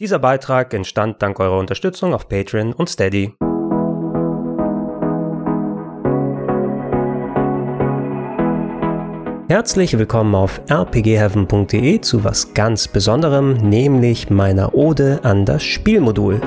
Dieser Beitrag entstand dank eurer Unterstützung auf Patreon und Steady. Herzlich willkommen auf rpgheaven.de zu was ganz Besonderem, nämlich meiner Ode an das Spielmodul.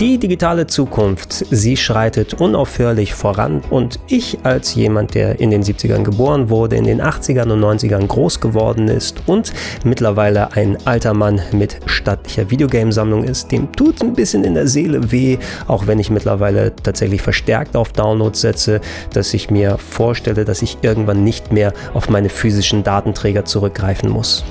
Die digitale Zukunft, sie schreitet unaufhörlich voran und ich als jemand, der in den 70ern geboren wurde, in den 80ern und 90ern groß geworden ist und mittlerweile ein alter Mann mit stattlicher Videogamesammlung ist, dem tut ein bisschen in der Seele weh, auch wenn ich mittlerweile tatsächlich verstärkt auf Downloads setze, dass ich mir vorstelle, dass ich irgendwann nicht mehr auf meine physischen Datenträger zurückgreifen muss.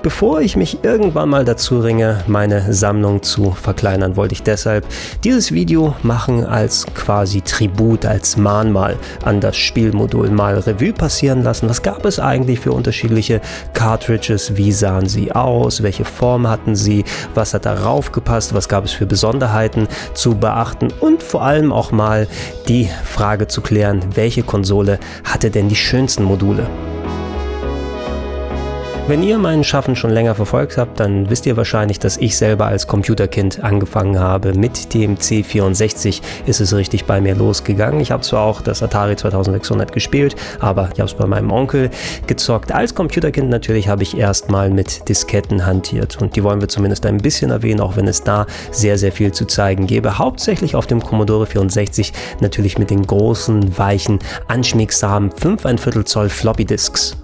Bevor ich mich irgendwann mal dazu ringe, meine Sammlung zu verkleinern, wollte ich deshalb dieses Video machen als quasi Tribut, als Mahnmal an das Spielmodul mal Revue passieren lassen. Was gab es eigentlich für unterschiedliche Cartridges? Wie sahen sie aus? Welche Form hatten sie? Was hat darauf gepasst? Was gab es für Besonderheiten zu beachten? Und vor allem auch mal die Frage zu klären, welche Konsole hatte denn die schönsten Module? Wenn ihr meinen Schaffen schon länger verfolgt habt, dann wisst ihr wahrscheinlich, dass ich selber als Computerkind angefangen habe. Mit dem C64 ist es richtig bei mir losgegangen. Ich habe zwar auch das Atari 2600 gespielt, aber ich habe es bei meinem Onkel gezockt. Als Computerkind natürlich habe ich erstmal mit Disketten hantiert und die wollen wir zumindest ein bisschen erwähnen, auch wenn es da sehr, sehr viel zu zeigen gäbe. Hauptsächlich auf dem Commodore 64 natürlich mit den großen, weichen, anschmiegsamen 5 ein Viertel Zoll Floppy Disks.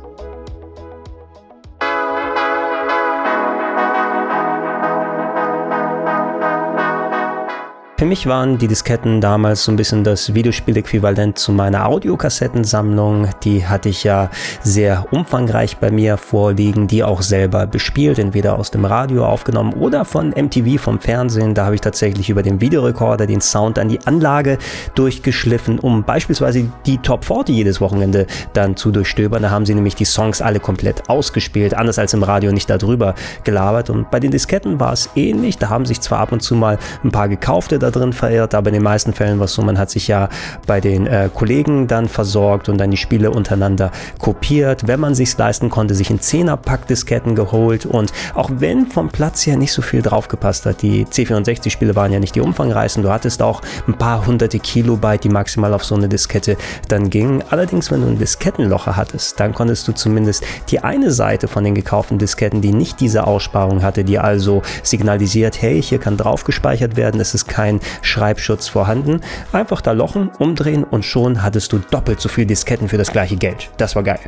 Für mich waren die Disketten damals so ein bisschen das Videospiel-Äquivalent zu meiner Audiokassettensammlung. Die hatte ich ja sehr umfangreich bei mir vorliegen, die auch selber bespielt, entweder aus dem Radio aufgenommen oder von MTV vom Fernsehen. Da habe ich tatsächlich über den Videorekorder den Sound an die Anlage durchgeschliffen, um beispielsweise die Top 40 jedes Wochenende dann zu durchstöbern. Da haben sie nämlich die Songs alle komplett ausgespielt, anders als im Radio nicht darüber gelabert. Und bei den Disketten war es ähnlich. Da haben sich zwar ab und zu mal ein paar gekaufte da drin verirrt, aber in den meisten Fällen war es so, man hat sich ja bei den äh, Kollegen dann versorgt und dann die Spiele untereinander kopiert. Wenn man sich leisten konnte, sich ein 10er Pack Disketten geholt und auch wenn vom Platz her nicht so viel draufgepasst hat, die C64 Spiele waren ja nicht die umfangreichsten, du hattest auch ein paar hunderte Kilobyte, die maximal auf so eine Diskette dann gingen. Allerdings, wenn du ein Diskettenlocher hattest, dann konntest du zumindest die eine Seite von den gekauften Disketten, die nicht diese Aussparung hatte, die also signalisiert, hey, hier kann drauf gespeichert werden, es ist kein kein Schreibschutz vorhanden. Einfach da lochen, umdrehen und schon hattest du doppelt so viel Disketten für das gleiche Geld. Das war geil.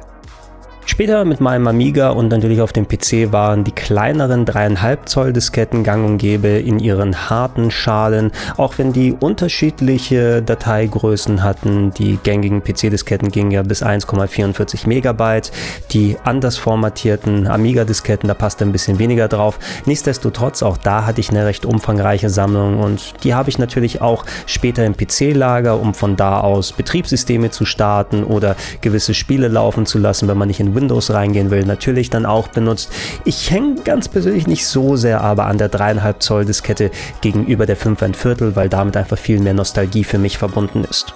Später mit meinem Amiga und natürlich auf dem PC waren die kleineren 3,5 Zoll Disketten gang und gäbe in ihren harten Schalen, auch wenn die unterschiedliche Dateigrößen hatten. Die gängigen PC-Disketten gingen ja bis 1,44 Megabyte. Die anders formatierten Amiga-Disketten, da passte ein bisschen weniger drauf. Nichtsdestotrotz, auch da hatte ich eine recht umfangreiche Sammlung und die habe ich natürlich auch später im PC-Lager, um von da aus Betriebssysteme zu starten oder gewisse Spiele laufen zu lassen, wenn man nicht in Windows reingehen will, natürlich dann auch benutzt. Ich hänge ganz persönlich nicht so sehr aber an der 3,5 Zoll Diskette gegenüber der 5 Viertel, weil damit einfach viel mehr Nostalgie für mich verbunden ist.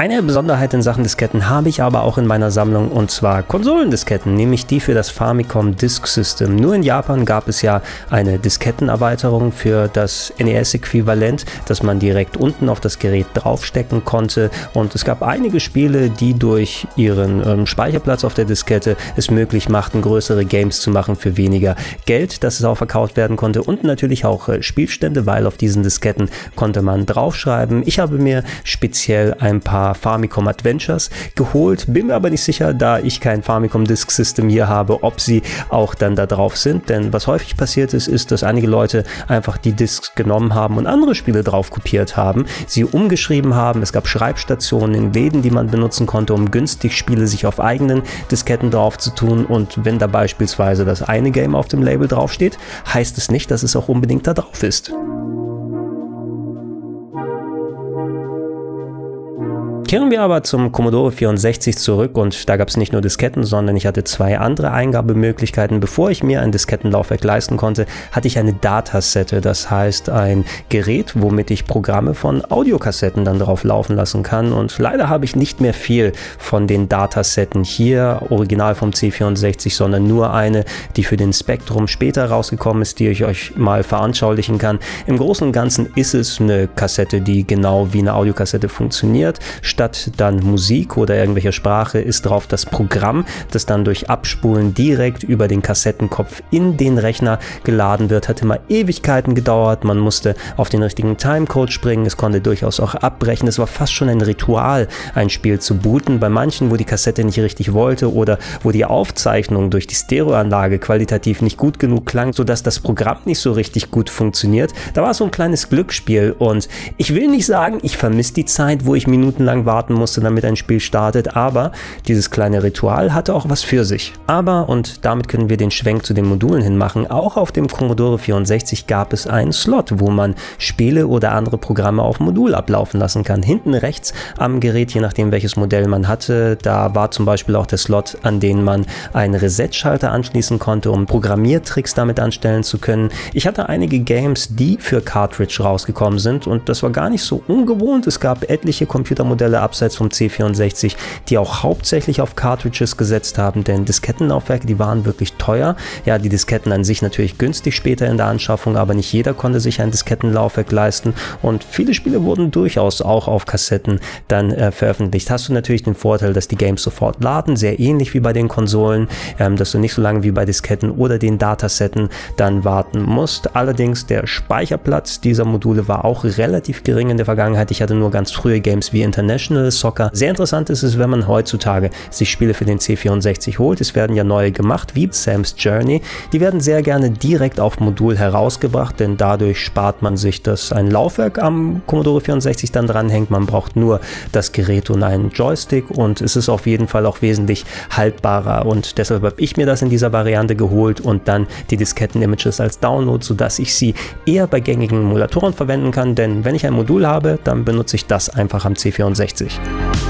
Eine Besonderheit in Sachen Disketten habe ich aber auch in meiner Sammlung und zwar Konsolendisketten, nämlich die für das Famicom Disk System. Nur in Japan gab es ja eine Diskettenerweiterung für das NES-Äquivalent, dass man direkt unten auf das Gerät draufstecken konnte und es gab einige Spiele, die durch ihren ähm, Speicherplatz auf der Diskette es möglich machten, größere Games zu machen für weniger Geld, dass es auch verkauft werden konnte und natürlich auch äh, Spielstände, weil auf diesen Disketten konnte man draufschreiben. Ich habe mir speziell ein paar Famicom Adventures geholt. Bin mir aber nicht sicher, da ich kein Famicom Disk System hier habe, ob sie auch dann da drauf sind. Denn was häufig passiert ist, ist, dass einige Leute einfach die Disks genommen haben und andere Spiele drauf kopiert haben, sie umgeschrieben haben. Es gab Schreibstationen in Läden, die man benutzen konnte, um günstig Spiele sich auf eigenen Disketten drauf zu tun. Und wenn da beispielsweise das eine Game auf dem Label draufsteht, heißt es nicht, dass es auch unbedingt da drauf ist. Kehren wir aber zum Commodore 64 zurück und da gab es nicht nur Disketten, sondern ich hatte zwei andere Eingabemöglichkeiten. Bevor ich mir ein Diskettenlaufwerk leisten konnte, hatte ich eine Datasette, das heißt ein Gerät, womit ich Programme von Audiokassetten dann drauf laufen lassen kann und leider habe ich nicht mehr viel von den Datasetten hier, original vom C64, sondern nur eine, die für den Spektrum später rausgekommen ist, die ich euch mal veranschaulichen kann. Im Großen und Ganzen ist es eine Kassette, die genau wie eine Audiokassette funktioniert statt dann Musik oder irgendwelcher Sprache ist drauf das Programm, das dann durch Abspulen direkt über den Kassettenkopf in den Rechner geladen wird. Hat immer Ewigkeiten gedauert, man musste auf den richtigen Timecode springen, es konnte durchaus auch abbrechen. Es war fast schon ein Ritual, ein Spiel zu booten. Bei manchen, wo die Kassette nicht richtig wollte oder wo die Aufzeichnung durch die Stereoanlage qualitativ nicht gut genug klang, sodass das Programm nicht so richtig gut funktioniert. Da war so ein kleines Glücksspiel und ich will nicht sagen, ich vermisse die Zeit, wo ich minutenlang lang warten musste, damit ein Spiel startet, aber dieses kleine Ritual hatte auch was für sich. Aber, und damit können wir den Schwenk zu den Modulen hin machen, auch auf dem Commodore 64 gab es einen Slot, wo man Spiele oder andere Programme auf Modul ablaufen lassen kann. Hinten rechts am Gerät, je nachdem welches Modell man hatte, da war zum Beispiel auch der Slot, an den man einen Reset-Schalter anschließen konnte, um Programmiertricks damit anstellen zu können. Ich hatte einige Games, die für Cartridge rausgekommen sind und das war gar nicht so ungewohnt. Es gab etliche Computermodelle, Abseits vom C64, die auch hauptsächlich auf Cartridges gesetzt haben, denn Diskettenlaufwerke, die waren wirklich teuer. Ja, die Disketten an sich natürlich günstig später in der Anschaffung, aber nicht jeder konnte sich ein Diskettenlaufwerk leisten und viele Spiele wurden durchaus auch auf Kassetten dann äh, veröffentlicht. Hast du natürlich den Vorteil, dass die Games sofort laden, sehr ähnlich wie bei den Konsolen, ähm, dass du nicht so lange wie bei Disketten oder den Datasetten dann warten musst. Allerdings der Speicherplatz dieser Module war auch relativ gering in der Vergangenheit. Ich hatte nur ganz frühe Games wie International International Soccer. Sehr interessant ist es, wenn man heutzutage sich Spiele für den C64 holt. Es werden ja neue gemacht, wie Sam's Journey. Die werden sehr gerne direkt auf Modul herausgebracht, denn dadurch spart man sich, dass ein Laufwerk am Commodore 64 dann dranhängt. Man braucht nur das Gerät und einen Joystick und es ist auf jeden Fall auch wesentlich haltbarer und deshalb habe ich mir das in dieser Variante geholt und dann die Disketten-Images als Download, sodass ich sie eher bei gängigen Emulatoren verwenden kann, denn wenn ich ein Modul habe, dann benutze ich das einfach am C64. 1960.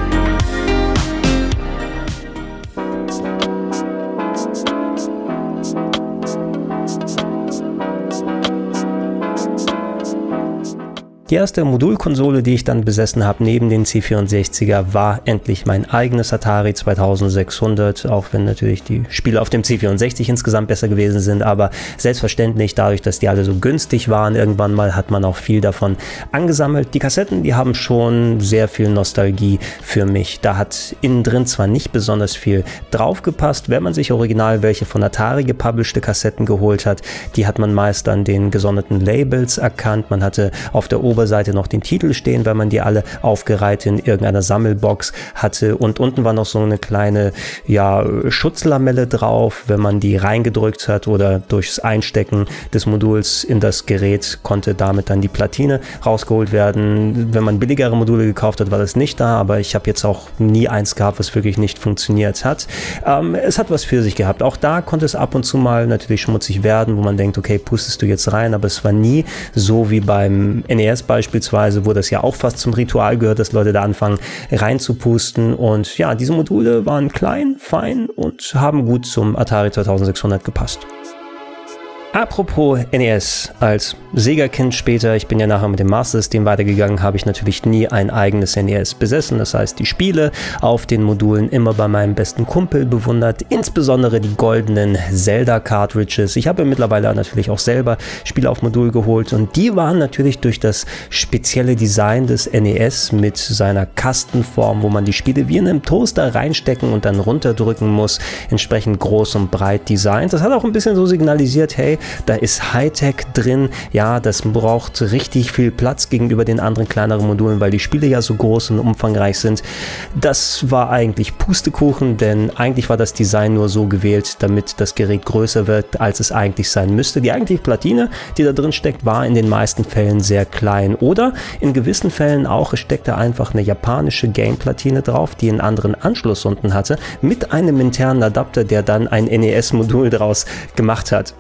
Die erste Modulkonsole, die ich dann besessen habe, neben den C64er, war endlich mein eigenes Atari 2600, auch wenn natürlich die Spiele auf dem C64 insgesamt besser gewesen sind, aber selbstverständlich dadurch, dass die alle so günstig waren, irgendwann mal hat man auch viel davon angesammelt. Die Kassetten, die haben schon sehr viel Nostalgie für mich. Da hat innen drin zwar nicht besonders viel draufgepasst, wenn man sich original welche von Atari gepublishte Kassetten geholt hat, die hat man meist an den gesonderten Labels erkannt. Man hatte auf der Ober Oberseite noch den Titel stehen, weil man die alle aufgereiht in irgendeiner Sammelbox hatte. Und unten war noch so eine kleine ja, Schutzlamelle drauf. Wenn man die reingedrückt hat oder durchs Einstecken des Moduls in das Gerät konnte damit dann die Platine rausgeholt werden. Wenn man billigere Module gekauft hat, war das nicht da, aber ich habe jetzt auch nie eins gehabt, was wirklich nicht funktioniert hat. Ähm, es hat was für sich gehabt. Auch da konnte es ab und zu mal natürlich schmutzig werden, wo man denkt, okay, pustest du jetzt rein, aber es war nie so wie beim NES beispielsweise, wo das ja auch fast zum Ritual gehört, dass Leute da anfangen reinzupusten. Und ja, diese Module waren klein, fein und haben gut zum Atari 2600 gepasst. Apropos NES, als Sega-Kind später, ich bin ja nachher mit dem Master-System weitergegangen, habe ich natürlich nie ein eigenes NES besessen. Das heißt, die Spiele auf den Modulen immer bei meinem besten Kumpel bewundert, insbesondere die goldenen Zelda-Cartridges. Ich habe mittlerweile natürlich auch selber Spiele auf Modul geholt und die waren natürlich durch das spezielle Design des NES mit seiner Kastenform, wo man die Spiele wie in einem Toaster reinstecken und dann runterdrücken muss, entsprechend groß und breit designt. Das hat auch ein bisschen so signalisiert, hey, da ist Hightech drin. Ja, das braucht richtig viel Platz gegenüber den anderen kleineren Modulen, weil die Spiele ja so groß und umfangreich sind. Das war eigentlich Pustekuchen, denn eigentlich war das Design nur so gewählt, damit das Gerät größer wird, als es eigentlich sein müsste. Die eigentliche Platine, die da drin steckt, war in den meisten Fällen sehr klein oder in gewissen Fällen auch, es steckte einfach eine japanische Game-Platine drauf, die einen anderen Anschluss unten hatte, mit einem internen Adapter, der dann ein NES-Modul draus gemacht hat.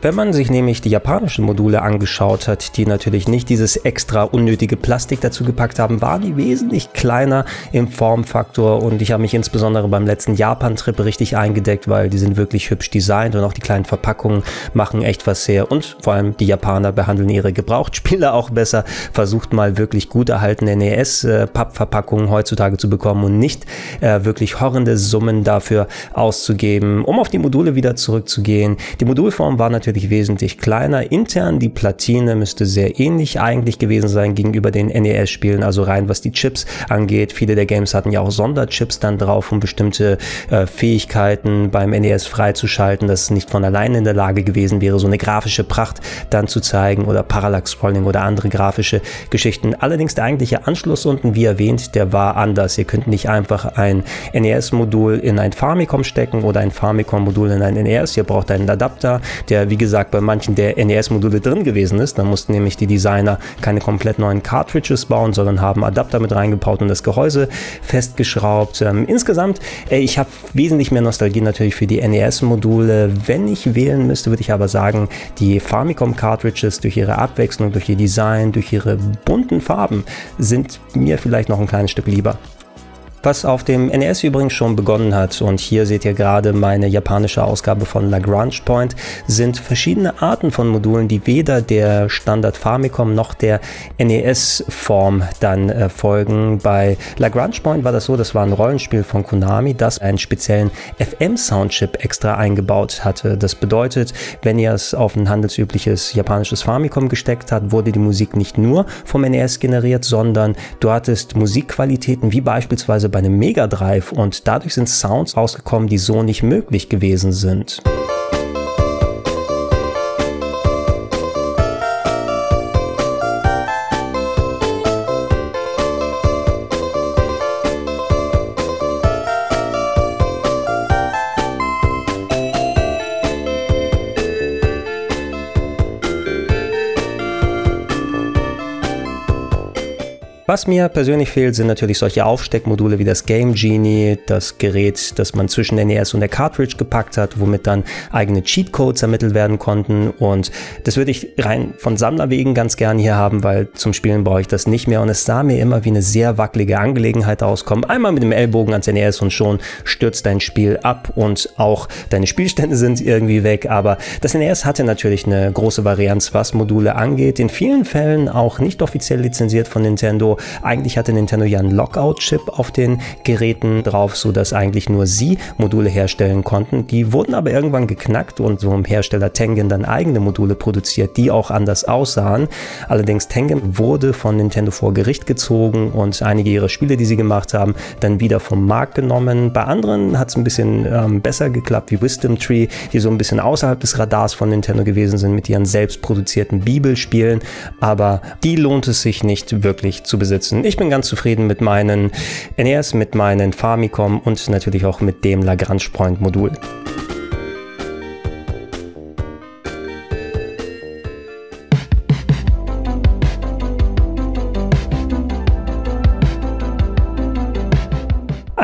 Wenn man sich nämlich die japanischen Module angeschaut hat, die natürlich nicht dieses extra unnötige Plastik dazu gepackt haben, waren die wesentlich kleiner im Formfaktor und ich habe mich insbesondere beim letzten Japan-Trip richtig eingedeckt, weil die sind wirklich hübsch designt und auch die kleinen Verpackungen machen echt was sehr und vor allem die Japaner behandeln ihre Gebrauchtspiele auch besser. Versucht mal wirklich gut erhaltene NES-Pappverpackungen heutzutage zu bekommen und nicht äh, wirklich horrende Summen dafür auszugeben. Um auf die Module wieder zurückzugehen. Die Modulform war natürlich natürlich wesentlich kleiner. Intern die Platine müsste sehr ähnlich eigentlich gewesen sein gegenüber den NES-Spielen, also rein was die Chips angeht. Viele der Games hatten ja auch Sonderchips dann drauf, um bestimmte äh, Fähigkeiten beim NES freizuschalten, dass es nicht von alleine in der Lage gewesen wäre, so eine grafische Pracht dann zu zeigen oder Parallax-Scrolling oder andere grafische Geschichten. Allerdings der eigentliche Anschluss unten, wie erwähnt, der war anders. Ihr könnt nicht einfach ein NES-Modul in ein Famicom stecken oder ein Famicom-Modul in ein NES. Ihr braucht einen Adapter, der wie gesagt, bei manchen der NES-Module drin gewesen ist. Da mussten nämlich die Designer keine komplett neuen Cartridges bauen, sondern haben Adapter mit reingebaut und das Gehäuse festgeschraubt. Ähm, insgesamt, äh, ich habe wesentlich mehr Nostalgie natürlich für die NES-Module. Wenn ich wählen müsste, würde ich aber sagen, die Famicom-Cartridges durch ihre Abwechslung, durch ihr Design, durch ihre bunten Farben sind mir vielleicht noch ein kleines Stück lieber. Was auf dem NES übrigens schon begonnen hat, und hier seht ihr gerade meine japanische Ausgabe von Lagrange Point, sind verschiedene Arten von Modulen, die weder der Standard Famicom noch der NES-Form dann äh, folgen. Bei Lagrange Point war das so, das war ein Rollenspiel von Konami, das einen speziellen FM-Soundchip extra eingebaut hatte. Das bedeutet, wenn ihr es auf ein handelsübliches japanisches Famicom gesteckt habt, wurde die Musik nicht nur vom NES generiert, sondern du hattest Musikqualitäten wie beispielsweise bei einem Mega Drive und dadurch sind Sounds rausgekommen, die so nicht möglich gewesen sind. Was mir persönlich fehlt, sind natürlich solche Aufsteckmodule wie das Game Genie, das Gerät, das man zwischen der NES und der Cartridge gepackt hat, womit dann eigene Cheatcodes ermittelt werden konnten. Und das würde ich rein von Sammlerwegen ganz gern hier haben, weil zum Spielen brauche ich das nicht mehr. Und es sah mir immer wie eine sehr wackelige Angelegenheit auskommen. Einmal mit dem Ellbogen ans NES und schon stürzt dein Spiel ab und auch deine Spielstände sind irgendwie weg. Aber das NES hatte natürlich eine große Varianz, was Module angeht. In vielen Fällen auch nicht offiziell lizenziert von Nintendo eigentlich hatte Nintendo ja einen Lockout-Chip auf den Geräten drauf, sodass eigentlich nur sie Module herstellen konnten. Die wurden aber irgendwann geknackt und so im Hersteller Tengen dann eigene Module produziert, die auch anders aussahen. Allerdings Tengen wurde von Nintendo vor Gericht gezogen und einige ihrer Spiele, die sie gemacht haben, dann wieder vom Markt genommen. Bei anderen hat es ein bisschen ähm, besser geklappt, wie Wisdom Tree, die so ein bisschen außerhalb des Radars von Nintendo gewesen sind mit ihren selbst produzierten Bibelspielen. Aber die lohnt es sich nicht wirklich zu besitzen besitzen. Ich bin ganz zufrieden mit meinen NES, mit meinen Famicom und natürlich auch mit dem Lagrange Point Modul.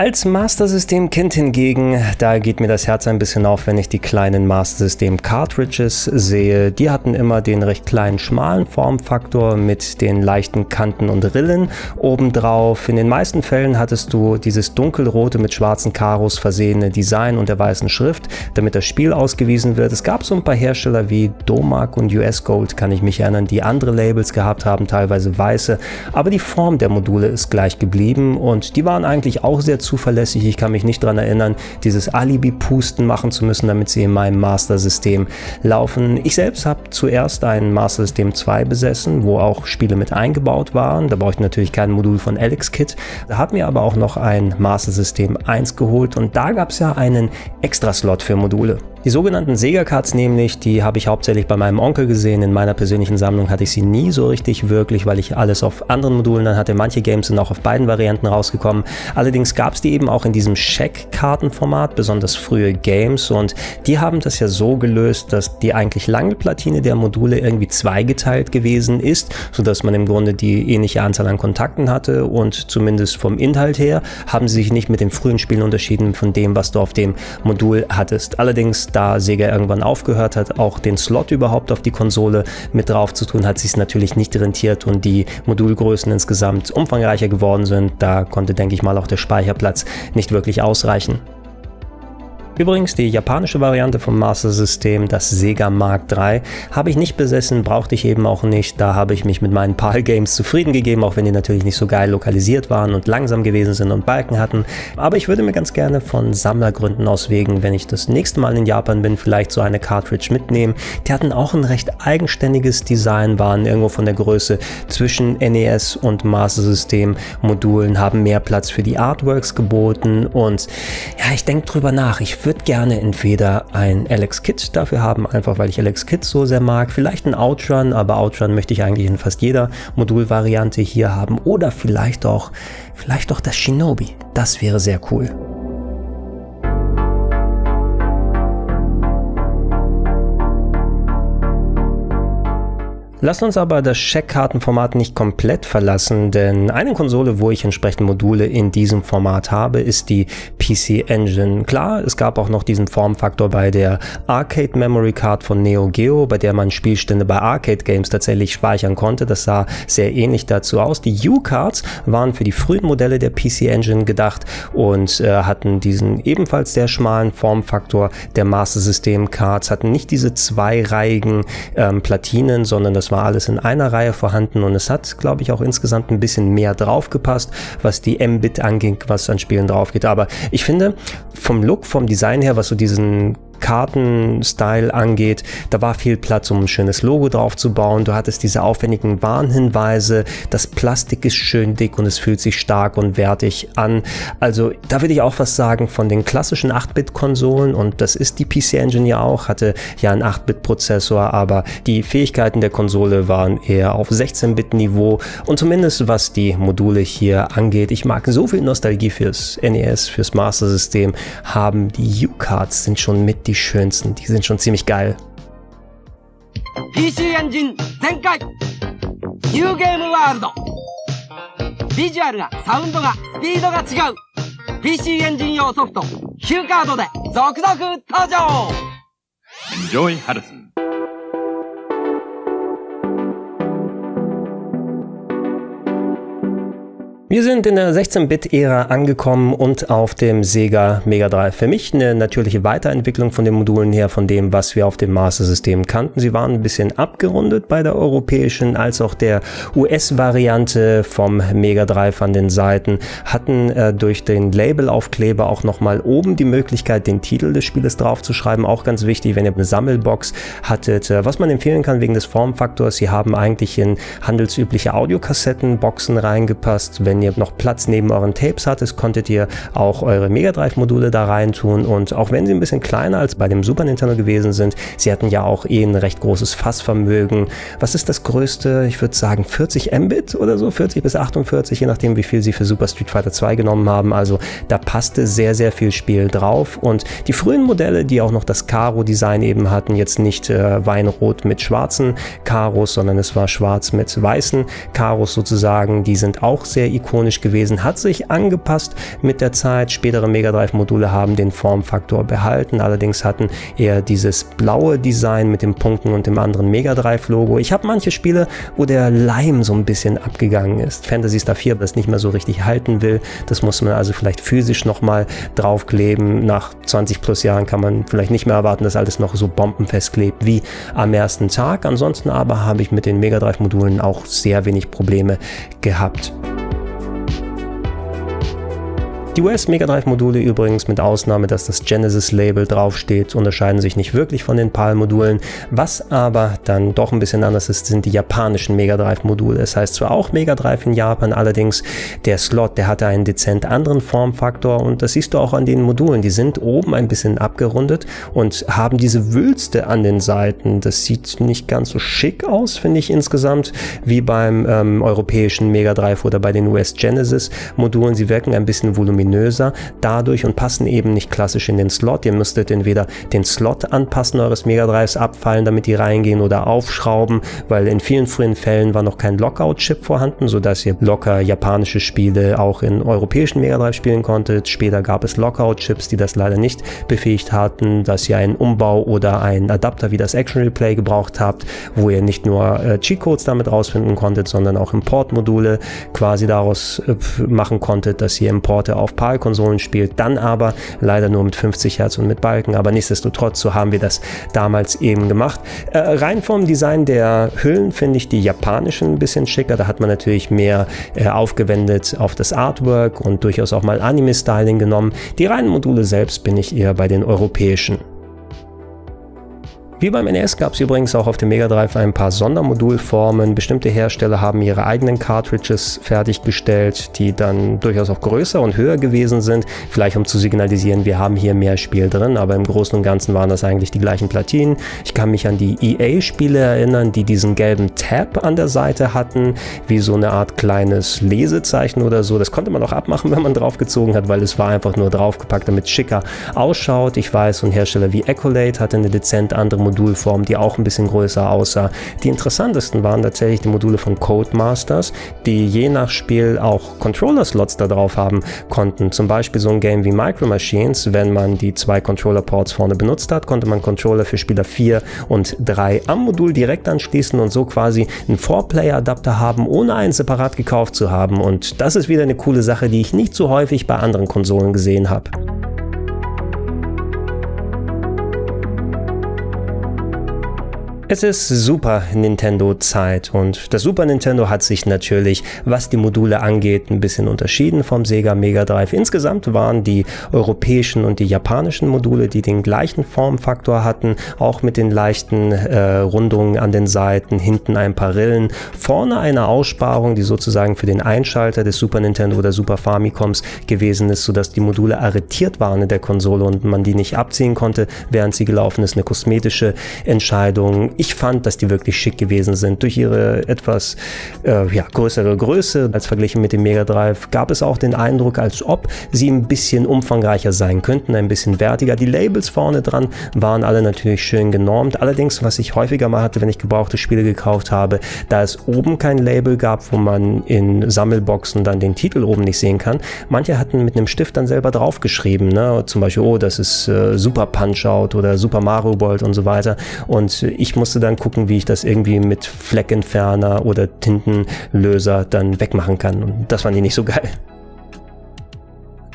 Als Master System Kind hingegen, da geht mir das Herz ein bisschen auf, wenn ich die kleinen Master System Cartridges sehe. Die hatten immer den recht kleinen schmalen Formfaktor mit den leichten Kanten und Rillen obendrauf. In den meisten Fällen hattest du dieses dunkelrote mit schwarzen Karos versehene Design und der weißen Schrift, damit das Spiel ausgewiesen wird. Es gab so ein paar Hersteller wie Domark und US Gold, kann ich mich erinnern, die andere Labels gehabt haben, teilweise weiße, aber die Form der Module ist gleich geblieben und die waren eigentlich auch sehr zuverlässig. Ich kann mich nicht daran erinnern, dieses Alibi-Pusten machen zu müssen, damit sie in meinem Master-System laufen. Ich selbst habe zuerst ein Master System 2 besessen, wo auch Spiele mit eingebaut waren. Da brauche ich natürlich kein Modul von Alex Kit. Da habe mir aber auch noch ein Master System 1 geholt und da gab es ja einen Extra-Slot für Module. Die sogenannten Sega-Cards nämlich, die habe ich hauptsächlich bei meinem Onkel gesehen. In meiner persönlichen Sammlung hatte ich sie nie so richtig wirklich, weil ich alles auf anderen Modulen dann hatte. Manche Games sind auch auf beiden Varianten rausgekommen. Allerdings gab es die eben auch in diesem Check-Kartenformat, besonders frühe Games. Und die haben das ja so gelöst, dass die eigentlich lange Platine der Module irgendwie zweigeteilt gewesen ist, sodass man im Grunde die ähnliche Anzahl an Kontakten hatte. Und zumindest vom Inhalt her haben sie sich nicht mit den frühen Spielen unterschieden von dem, was du auf dem Modul hattest. Allerdings da Sega irgendwann aufgehört hat, auch den Slot überhaupt auf die Konsole mit drauf zu tun, hat sich es natürlich nicht rentiert und die Modulgrößen insgesamt umfangreicher geworden sind. Da konnte, denke ich mal, auch der Speicherplatz nicht wirklich ausreichen. Übrigens, die japanische Variante vom Master System, das Sega Mark III, habe ich nicht besessen, brauchte ich eben auch nicht. Da habe ich mich mit meinen PAL Games zufrieden gegeben, auch wenn die natürlich nicht so geil lokalisiert waren und langsam gewesen sind und Balken hatten. Aber ich würde mir ganz gerne von Sammlergründen aus wegen, wenn ich das nächste Mal in Japan bin, vielleicht so eine Cartridge mitnehmen. Die hatten auch ein recht eigenständiges Design, waren irgendwo von der Größe zwischen NES und Master System Modulen, haben mehr Platz für die Artworks geboten und ja, ich denke drüber nach. Ich würde gerne entweder ein Alex Kit dafür haben, einfach weil ich Alex Kit so sehr mag, vielleicht ein Outrun, aber Outrun möchte ich eigentlich in fast jeder Modulvariante hier haben oder vielleicht auch, vielleicht auch das Shinobi. Das wäre sehr cool. Lass uns aber das Checkkartenformat nicht komplett verlassen, denn eine Konsole, wo ich entsprechende Module in diesem Format habe, ist die PC Engine. Klar, es gab auch noch diesen Formfaktor bei der Arcade Memory Card von Neo Geo, bei der man Spielstände bei Arcade Games tatsächlich speichern konnte. Das sah sehr ähnlich dazu aus. Die U-Cards waren für die frühen Modelle der PC Engine gedacht und äh, hatten diesen ebenfalls sehr schmalen Formfaktor der Master System Cards, hatten nicht diese zweireihigen ähm, Platinen, sondern das war alles in einer Reihe vorhanden und es hat, glaube ich, auch insgesamt ein bisschen mehr draufgepasst, was die M-Bit anging, was an Spielen drauf geht. Aber ich finde, vom Look, vom Design her, was so diesen Kartenstyle angeht. Da war viel Platz, um ein schönes Logo drauf zu bauen. Du hattest diese aufwendigen Warnhinweise. Das Plastik ist schön dick und es fühlt sich stark und wertig an. Also da würde ich auch was sagen von den klassischen 8-Bit-Konsolen und das ist die PC Engine ja auch, hatte ja einen 8-Bit-Prozessor, aber die Fähigkeiten der Konsole waren eher auf 16-Bit-Niveau und zumindest was die Module hier angeht. Ich mag so viel Nostalgie fürs NES, fürs Master System haben. Die U-Cards sind schon mit die schönsten. Die sind schon ziemlich geil. PC Engine 全開ニューゲームワールドビジュアルがサウンドがスピードが違う PC エンジン用ソフト Q カードで続々登場 Enjoy Harrison Wir sind in der 16-Bit-Ära angekommen und auf dem Sega Mega Drive. Für mich eine natürliche Weiterentwicklung von den Modulen her, von dem, was wir auf dem Master-System kannten. Sie waren ein bisschen abgerundet bei der europäischen als auch der US-Variante vom Mega Drive an den Seiten, hatten äh, durch den Labelaufkleber auch nochmal oben die Möglichkeit, den Titel des Spieles draufzuschreiben. Auch ganz wichtig, wenn ihr eine Sammelbox hattet. Äh, was man empfehlen kann wegen des Formfaktors, sie haben eigentlich in handelsübliche Audiokassettenboxen reingepasst. Wenn ihr noch Platz neben euren Tapes hattet, konntet ihr auch eure Mega Drive Module da rein tun und auch wenn sie ein bisschen kleiner als bei dem Super Nintendo gewesen sind, sie hatten ja auch eh ein recht großes Fassvermögen. Was ist das größte? Ich würde sagen 40 Mbit oder so, 40 bis 48, je nachdem wie viel sie für Super Street Fighter 2 genommen haben. Also da passte sehr, sehr viel Spiel drauf und die frühen Modelle, die auch noch das Karo-Design eben hatten, jetzt nicht äh, Weinrot mit schwarzen Karos, sondern es war schwarz mit weißen Karos sozusagen, die sind auch sehr ikonisch ikonisch gewesen, hat sich angepasst mit der Zeit. Spätere Mega Drive Module haben den Formfaktor behalten, allerdings hatten eher dieses blaue Design mit den Punkten und dem anderen Mega Drive Logo. Ich habe manche Spiele, wo der Leim so ein bisschen abgegangen ist. Fantasy Star 4 das nicht mehr so richtig halten will. Das muss man also vielleicht physisch nochmal draufkleben. Nach 20 plus Jahren kann man vielleicht nicht mehr erwarten, dass alles noch so bombenfest klebt wie am ersten Tag. Ansonsten aber habe ich mit den Mega Drive Modulen auch sehr wenig Probleme gehabt. Die US Mega Drive Module übrigens mit Ausnahme, dass das Genesis Label draufsteht, unterscheiden sich nicht wirklich von den PAL Modulen. Was aber dann doch ein bisschen anders ist, sind die japanischen Mega Drive Module. Es heißt zwar auch Mega Drive in Japan, allerdings der Slot, der hatte einen dezent anderen Formfaktor und das siehst du auch an den Modulen. Die sind oben ein bisschen abgerundet und haben diese Wülste an den Seiten. Das sieht nicht ganz so schick aus, finde ich insgesamt, wie beim ähm, europäischen Mega Drive oder bei den US Genesis Modulen. Sie wirken ein bisschen voluminöser voluminöser dadurch und passen eben nicht klassisch in den Slot. Ihr müsstet entweder den Slot anpassen eures Mega Drives abfallen, damit die reingehen oder aufschrauben, weil in vielen frühen Fällen war noch kein Lockout-Chip vorhanden, sodass ihr locker japanische Spiele auch in europäischen Mega Drive spielen konntet. Später gab es Lockout-Chips, die das leider nicht befähigt hatten, dass ihr einen Umbau oder einen Adapter wie das Action Replay gebraucht habt, wo ihr nicht nur äh, Cheatcodes damit rausfinden konntet, sondern auch Importmodule quasi daraus äh, machen konntet, dass ihr Importe auf PAL-Konsolen spielt. Dann aber leider nur mit 50 Hertz und mit Balken, aber nichtsdestotrotz, so haben wir das damals eben gemacht. Äh, rein vom Design der Hüllen finde ich die japanischen ein bisschen schicker. Da hat man natürlich mehr äh, aufgewendet auf das Artwork und durchaus auch mal Anime-Styling genommen. Die reinen Module selbst bin ich eher bei den europäischen. Wie beim NES gab es übrigens auch auf dem Mega Drive ein paar Sondermodulformen. Bestimmte Hersteller haben ihre eigenen Cartridges fertiggestellt, die dann durchaus auch größer und höher gewesen sind. Vielleicht um zu signalisieren, wir haben hier mehr Spiel drin, aber im Großen und Ganzen waren das eigentlich die gleichen Platinen. Ich kann mich an die EA-Spiele erinnern, die diesen gelben Tab an der Seite hatten, wie so eine Art kleines Lesezeichen oder so. Das konnte man auch abmachen, wenn man draufgezogen hat, weil es war einfach nur draufgepackt, damit es schicker ausschaut. Ich weiß, ein Hersteller wie Ecolate hatte eine dezent andere Modul Modulform, die auch ein bisschen größer aussah. Die interessantesten waren tatsächlich die Module von Codemasters, die je nach Spiel auch Controller-Slots da drauf haben konnten. Zum Beispiel so ein Game wie Micro Machines, wenn man die zwei Controller-Ports vorne benutzt hat, konnte man Controller für Spieler 4 und 3 am Modul direkt anschließen und so quasi einen 4-Player-Adapter haben, ohne einen separat gekauft zu haben. Und das ist wieder eine coole Sache, die ich nicht so häufig bei anderen Konsolen gesehen habe. Es ist Super Nintendo Zeit und das Super Nintendo hat sich natürlich, was die Module angeht, ein bisschen unterschieden vom Sega Mega Drive. Insgesamt waren die europäischen und die japanischen Module, die den gleichen Formfaktor hatten, auch mit den leichten äh, Rundungen an den Seiten, hinten ein paar Rillen, vorne eine Aussparung, die sozusagen für den Einschalter des Super Nintendo oder Super Famicoms gewesen ist, sodass die Module arretiert waren in der Konsole und man die nicht abziehen konnte, während sie gelaufen ist. Eine kosmetische Entscheidung ich fand, dass die wirklich schick gewesen sind. Durch ihre etwas äh, ja, größere Größe als verglichen mit dem Mega Drive gab es auch den Eindruck, als ob sie ein bisschen umfangreicher sein könnten, ein bisschen wertiger. Die Labels vorne dran waren alle natürlich schön genormt. Allerdings, was ich häufiger mal hatte, wenn ich gebrauchte Spiele gekauft habe, da es oben kein Label gab, wo man in Sammelboxen dann den Titel oben nicht sehen kann. Manche hatten mit einem Stift dann selber draufgeschrieben, ne? zum Beispiel, oh, das ist äh, Super Punch-Out oder Super Mario World und so weiter. Und ich musste dann gucken, wie ich das irgendwie mit Fleckentferner oder Tintenlöser dann wegmachen kann. Und das fand ich nicht so geil.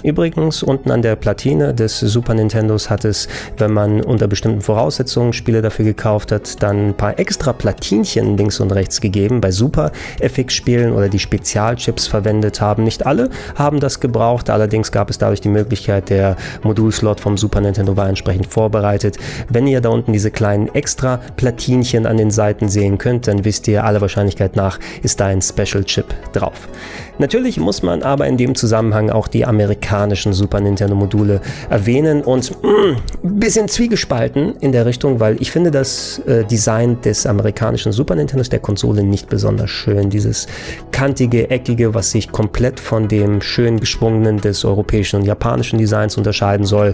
Übrigens, unten an der Platine des Super Nintendos hat es, wenn man unter bestimmten Voraussetzungen Spiele dafür gekauft hat, dann ein paar extra Platinchen links und rechts gegeben bei Super FX-Spielen oder die Spezialchips verwendet haben. Nicht alle haben das gebraucht, allerdings gab es dadurch die Möglichkeit, der Modulslot vom Super Nintendo war entsprechend vorbereitet. Wenn ihr da unten diese kleinen extra Platinchen an den Seiten sehen könnt, dann wisst ihr, aller Wahrscheinlichkeit nach ist da ein Special Chip drauf. Natürlich muss man aber in dem Zusammenhang auch die amerikanischen Super Nintendo Module erwähnen und ein mm, bisschen zwiegespalten in der Richtung, weil ich finde das äh, Design des amerikanischen Super Nintendos der Konsole nicht besonders schön. Dieses kantige, eckige, was sich komplett von dem schön geschwungenen des europäischen und japanischen Designs unterscheiden soll,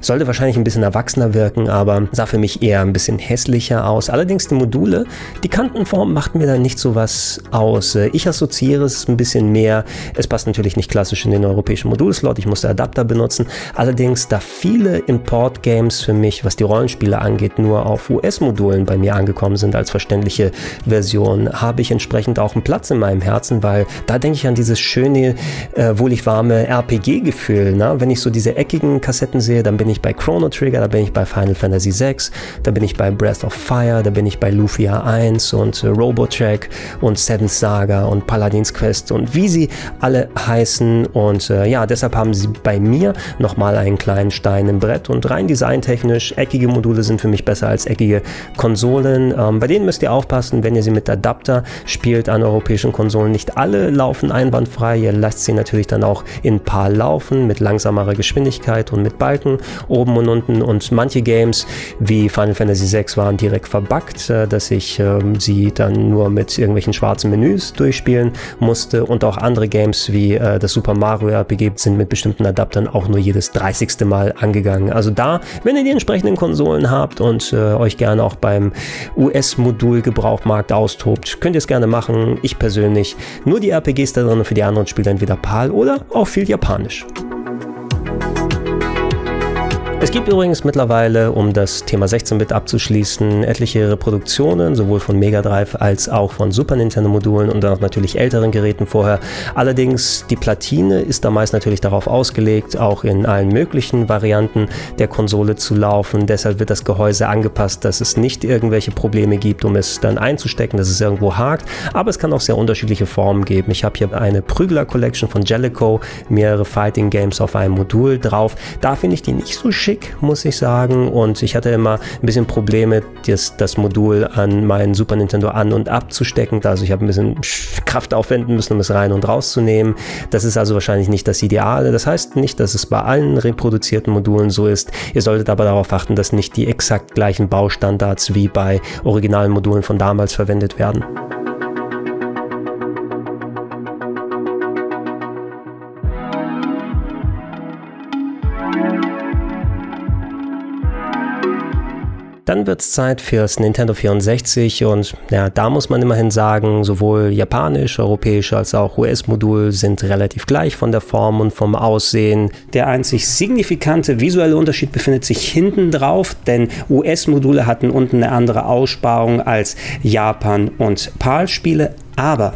sollte wahrscheinlich ein bisschen erwachsener wirken, aber sah für mich eher ein bisschen hässlicher aus. Allerdings die Module, die Kantenform macht mir da nicht so was aus. Ich assoziiere es ein bisschen mehr. Es passt natürlich nicht klassisch in den europäischen Modulslot. Ich musste Adapter benutzen. Allerdings, da viele Import-Games für mich, was die Rollenspiele angeht, nur auf US-Modulen bei mir angekommen sind als verständliche Version, habe ich entsprechend auch einen Platz in meinem Herzen, weil da denke ich an dieses schöne, äh, wohlig warme RPG-Gefühl. Ne? Wenn ich so diese eckigen Kassetten sehe, dann bin ich bei Chrono Trigger, da bin ich bei Final Fantasy VI, da bin ich bei Breath of Fire, da bin ich bei Lufia 1 und äh, Robotrack und Seventh Saga und Paladins Quest und wie sie sie alle heißen. Und äh, ja, deshalb haben sie bei mir nochmal einen kleinen Stein im Brett. Und rein designtechnisch, eckige Module sind für mich besser als eckige Konsolen. Ähm, bei denen müsst ihr aufpassen, wenn ihr sie mit Adapter spielt an europäischen Konsolen. Nicht alle laufen einwandfrei. Ihr lasst sie natürlich dann auch in Paar laufen mit langsamerer Geschwindigkeit und mit Balken oben und unten. Und manche Games wie Final Fantasy VI waren direkt verbuggt, äh, dass ich äh, sie dann nur mit irgendwelchen schwarzen Menüs durchspielen musste und auch andere Games wie äh, das Super Mario RPG sind mit bestimmten Adaptern auch nur jedes 30. Mal angegangen. Also da, wenn ihr die entsprechenden Konsolen habt und äh, euch gerne auch beim US-Modul-Gebrauchmarkt austobt, könnt ihr es gerne machen. Ich persönlich nur die RPGs da drin und für die anderen Spiele entweder PAL oder auch viel Japanisch. Es gibt übrigens mittlerweile, um das Thema 16-Bit abzuschließen, etliche Reproduktionen, sowohl von Mega Drive als auch von Super Nintendo Modulen und dann auch natürlich älteren Geräten vorher. Allerdings die Platine ist da meist natürlich darauf ausgelegt, auch in allen möglichen Varianten der Konsole zu laufen. Deshalb wird das Gehäuse angepasst, dass es nicht irgendwelche Probleme gibt, um es dann einzustecken, dass es irgendwo hakt. Aber es kann auch sehr unterschiedliche Formen geben. Ich habe hier eine Prügler Collection von Jellicoe, mehrere Fighting Games auf einem Modul drauf. Da finde ich die nicht so schön schick, muss ich sagen. Und ich hatte immer ein bisschen Probleme, das, das Modul an meinen Super Nintendo an- und abzustecken. Also ich habe ein bisschen Kraft aufwenden müssen, um es rein und rauszunehmen. Das ist also wahrscheinlich nicht das Ideale. Das heißt nicht, dass es bei allen reproduzierten Modulen so ist. Ihr solltet aber darauf achten, dass nicht die exakt gleichen Baustandards wie bei originalen Modulen von damals verwendet werden. Dann wird es Zeit fürs Nintendo 64 und ja, da muss man immerhin sagen, sowohl japanisch, europäisch als auch US-Modul sind relativ gleich von der Form und vom Aussehen. Der einzig signifikante visuelle Unterschied befindet sich hinten drauf, denn US-Module hatten unten eine andere Aussparung als Japan- und PAL-Spiele, aber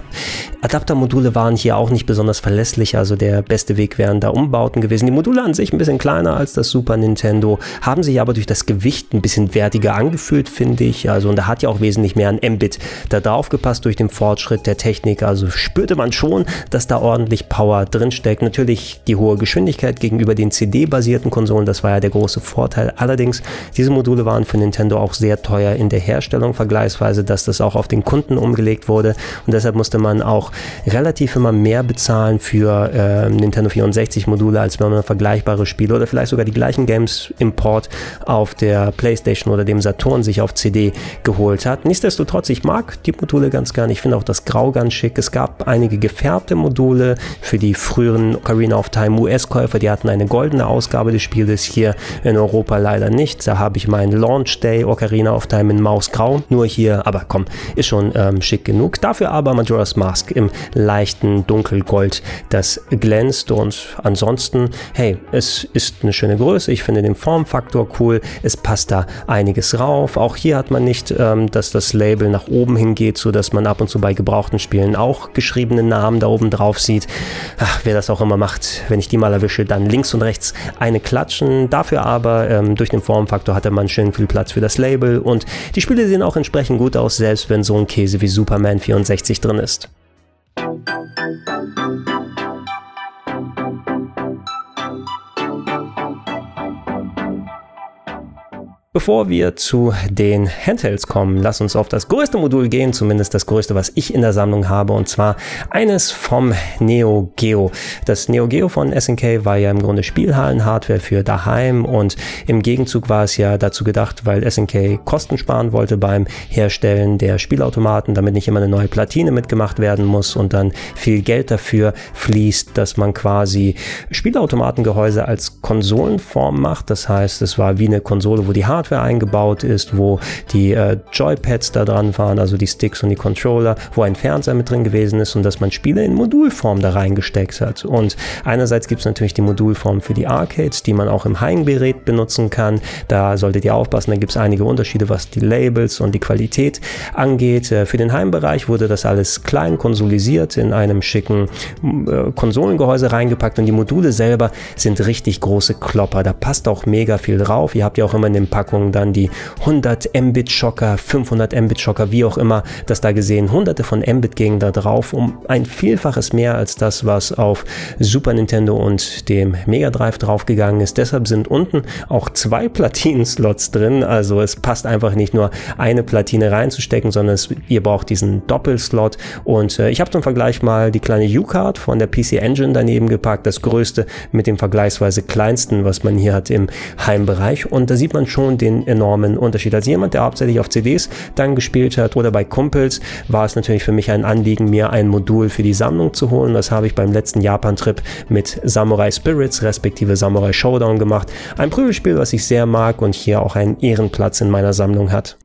Adaptermodule waren hier auch nicht besonders verlässlich, also der beste Weg wären da Umbauten gewesen. Die Module an sich ein bisschen kleiner als das Super Nintendo, haben sich aber durch das Gewicht ein bisschen wertiger angefühlt, finde ich. Also und da hat ja auch wesentlich mehr an Mbit da drauf gepasst durch den Fortschritt der Technik. Also spürte man schon, dass da ordentlich Power drinsteckt. Natürlich die hohe Geschwindigkeit gegenüber den CD-basierten Konsolen, das war ja der große Vorteil. Allerdings, diese Module waren für Nintendo auch sehr teuer in der Herstellung vergleichsweise, dass das auch auf den Kunden umgelegt wurde und deshalb musste man auch relativ immer mehr bezahlen für äh, Nintendo 64 Module, als wenn man vergleichbare Spiele oder vielleicht sogar die gleichen Games Import auf der PlayStation oder dem Saturn sich auf CD geholt hat. Nichtsdestotrotz, ich mag die Module ganz gern. Ich finde auch das Grau ganz schick. Es gab einige gefärbte Module für die früheren Ocarina of Time US-Käufer. Die hatten eine goldene Ausgabe des Spieles hier in Europa leider nicht. Da habe ich meinen Launch Day Ocarina of Time in Mausgrau. Nur hier, aber komm, ist schon ähm, schick genug. Dafür aber Majora's Mask im leichten Dunkelgold, das glänzt. Und ansonsten, hey, es ist eine schöne Größe. Ich finde den Formfaktor cool. Es passt da einiges rauf. Auch hier hat man nicht, ähm, dass das Label nach oben hingeht, so dass man ab und zu bei gebrauchten Spielen auch geschriebene Namen da oben drauf sieht. Ach, wer das auch immer macht, wenn ich die mal erwische, dann links und rechts eine klatschen. Dafür aber ähm, durch den Formfaktor hatte man schön viel Platz für das Label und die Spiele sehen auch entsprechend gut aus, selbst wenn so ein Käse wie Superman 64 drin ist. Bevor wir zu den Handhelds kommen, lass uns auf das größte Modul gehen, zumindest das größte, was ich in der Sammlung habe, und zwar eines vom Neo Geo. Das Neo Geo von SNK war ja im Grunde Spielhallen-Hardware für daheim und im Gegenzug war es ja dazu gedacht, weil SNK Kosten sparen wollte beim Herstellen der Spielautomaten, damit nicht immer eine neue Platine mitgemacht werden muss und dann viel Geld dafür fließt, dass man quasi Spielautomatengehäuse als Konsolenform macht. Das heißt, es war wie eine Konsole, wo die Hardware Hardware eingebaut ist, wo die äh, Joypads da dran waren, also die Sticks und die Controller, wo ein Fernseher mit drin gewesen ist und dass man Spiele in Modulform da reingesteckt hat. Und einerseits gibt es natürlich die Modulform für die Arcades, die man auch im Heimgerät benutzen kann. Da solltet ihr aufpassen, da gibt es einige Unterschiede, was die Labels und die Qualität angeht. Äh, für den Heimbereich wurde das alles klein konsolisiert in einem schicken äh, Konsolengehäuse reingepackt und die Module selber sind richtig große Klopper. Da passt auch mega viel drauf. Ihr habt ja auch immer in den Packungen Packungen dann die 100 Mbit Schocker, 500 Mbit Schocker, wie auch immer, das da gesehen. Hunderte von Mbit gingen da drauf, um ein Vielfaches mehr als das, was auf Super Nintendo und dem Mega Drive draufgegangen ist. Deshalb sind unten auch zwei Platinen-Slots drin. Also es passt einfach nicht nur eine Platine reinzustecken, sondern es, ihr braucht diesen Doppelslot. Und äh, ich habe zum Vergleich mal die kleine U-Card von der PC Engine daneben gepackt, das größte mit dem vergleichsweise kleinsten, was man hier hat im Heimbereich. Und da sieht man schon den enormen Unterschied. Als jemand, der hauptsächlich auf CDs dann gespielt hat oder bei Kumpels, war es natürlich für mich ein Anliegen, mir ein Modul für die Sammlung zu holen. Das habe ich beim letzten Japan-Trip mit Samurai Spirits respektive Samurai Showdown gemacht. Ein Prügelspiel, was ich sehr mag und hier auch einen Ehrenplatz in meiner Sammlung hat.